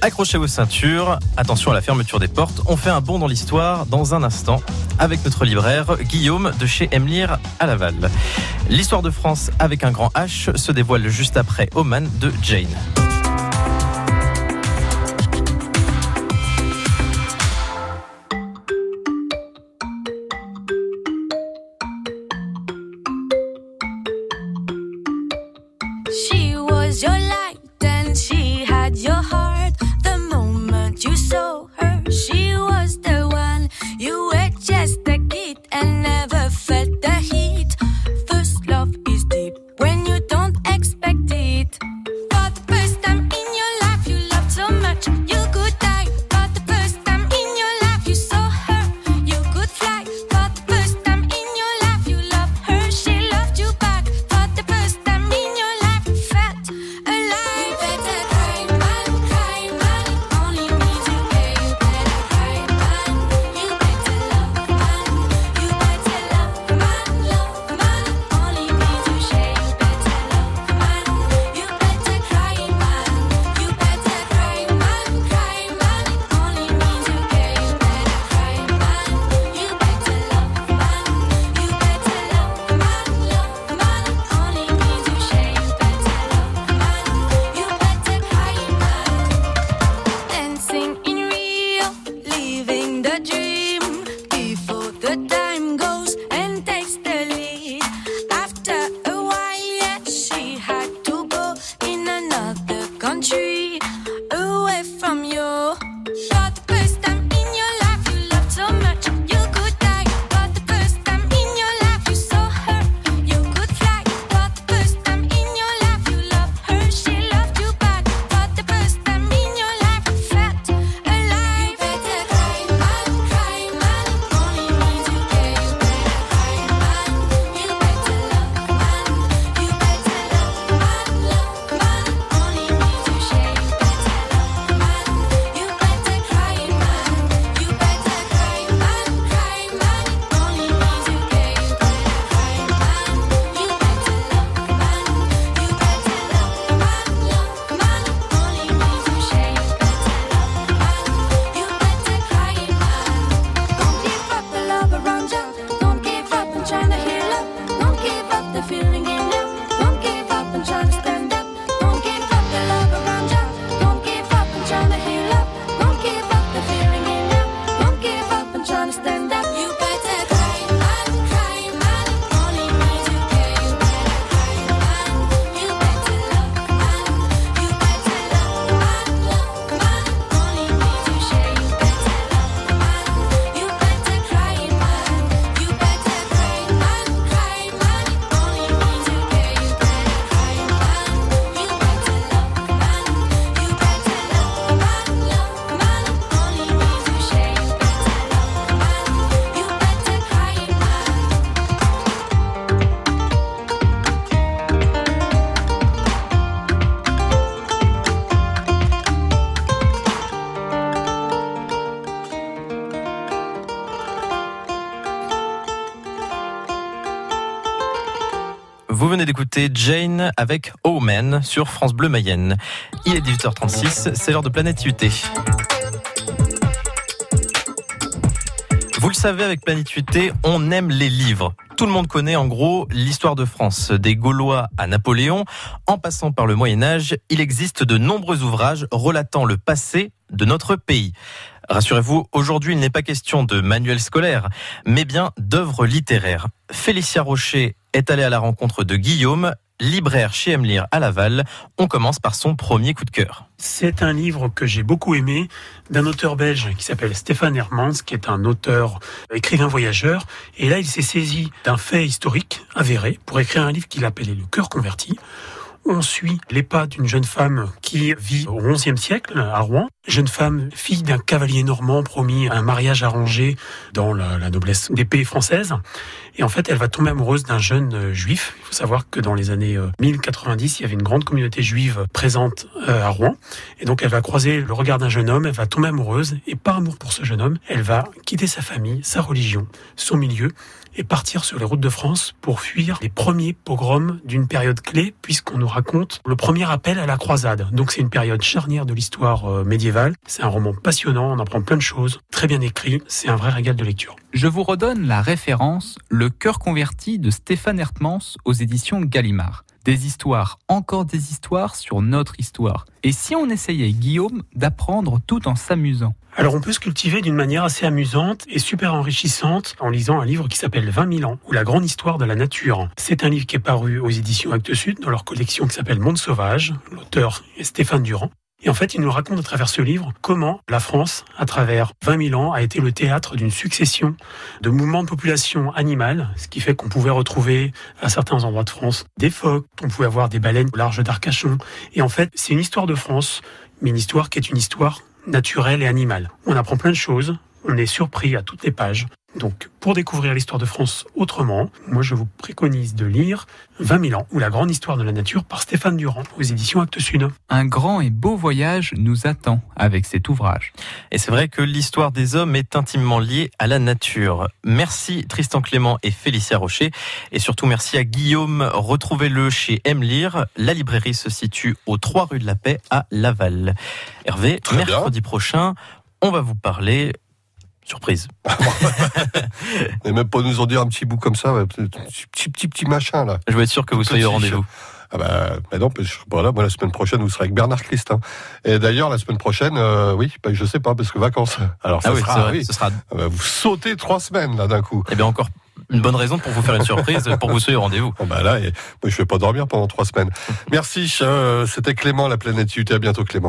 Accrochez vos ceintures, attention à la fermeture des portes. On fait un bond dans l'histoire dans un instant avec notre libraire Guillaume de chez Emlir à Laval. L'histoire de France avec un grand H se dévoile juste après Oman de Jane. Vous venez d'écouter Jane avec Omen sur France Bleu Mayenne. Il est 18h36, c'est l'heure de Planète UT. Vous le savez, avec Planète on aime les livres. Tout le monde connaît en gros l'histoire de France, des Gaulois à Napoléon. En passant par le Moyen Âge, il existe de nombreux ouvrages relatant le passé de notre pays. Rassurez-vous, aujourd'hui, il n'est pas question de manuels scolaires, mais bien d'œuvres littéraires. Félicia Rocher est allée à la rencontre de Guillaume, libraire chez Emlir à Laval. On commence par son premier coup de cœur. C'est un livre que j'ai beaucoup aimé d'un auteur belge qui s'appelle Stéphane Hermans, qui est un auteur écrivain voyageur. Et là, il s'est saisi d'un fait historique avéré pour écrire un livre qu'il appelait Le cœur converti on suit les pas d'une jeune femme qui vit au XIe siècle à Rouen. Jeune femme, fille d'un cavalier normand promis un mariage arrangé dans la, noblesse d'épée française. Et en fait, elle va tomber amoureuse d'un jeune euh, juif. Il faut savoir que dans les années 1090, euh, il y avait une grande communauté juive présente euh, à Rouen. Et donc, elle va croiser le regard d'un jeune homme, elle va tomber amoureuse. Et par amour pour ce jeune homme, elle va quitter sa famille, sa religion, son milieu, et partir sur les routes de France pour fuir les premiers pogroms d'une période clé, puisqu'on nous raconte le premier appel à la croisade. Donc c'est une période charnière de l'histoire euh, médiévale. C'est un roman passionnant, on apprend plein de choses, très bien écrit, c'est un vrai régal de lecture. Je vous redonne la référence Le cœur converti de Stéphane Hertmans aux éditions Gallimard. Des histoires, encore des histoires sur notre histoire. Et si on essayait, Guillaume, d'apprendre tout en s'amusant alors on peut se cultiver d'une manière assez amusante et super enrichissante en lisant un livre qui s'appelle 20 000 ans ou la grande histoire de la nature. C'est un livre qui est paru aux éditions Actes Sud dans leur collection qui s'appelle Monde Sauvage. L'auteur est Stéphane Durand. Et en fait, il nous raconte à travers ce livre comment la France, à travers 20 000 ans, a été le théâtre d'une succession de mouvements de population animale, ce qui fait qu'on pouvait retrouver à certains endroits de France des phoques, on pouvait avoir des baleines au large d'Arcachon. Et en fait, c'est une histoire de France, mais une histoire qui est une histoire naturelle et animale. On apprend plein de choses, on est surpris à toutes les pages. Donc, pour découvrir l'histoire de France autrement, moi je vous préconise de lire 20 000 ans ou la grande histoire de la nature par Stéphane Durand aux éditions Actes Sud. Un grand et beau voyage nous attend avec cet ouvrage. Et c'est vrai que l'histoire des hommes est intimement liée à la nature. Merci Tristan Clément et Félicia Rocher. Et surtout merci à Guillaume. Retrouvez-le chez M. Lire. La librairie se situe aux 3 rue de la Paix à Laval. Hervé, mercredi prochain, on va vous parler Surprise. Et même pour nous en dire un petit bout comme ça, petit, petit, petit, petit machin là. Je veux être sûr que vous soyez au rendez-vous. Ah bah, bah non, voilà, moi la semaine prochaine vous serez avec Bernard Christ. Hein. Et d'ailleurs la semaine prochaine, euh, oui, bah, je sais pas parce que vacances. Alors ça ah oui, sera, oui. ce sera. Ah bah, vous sautez trois semaines là d'un coup. Eh bien encore une bonne raison pour vous faire une surprise, pour que vous soyez au rendez-vous. Bon bah là, moi, je vais pas dormir pendant trois semaines. Merci, euh, c'était Clément, la planète UT. À bientôt Clément.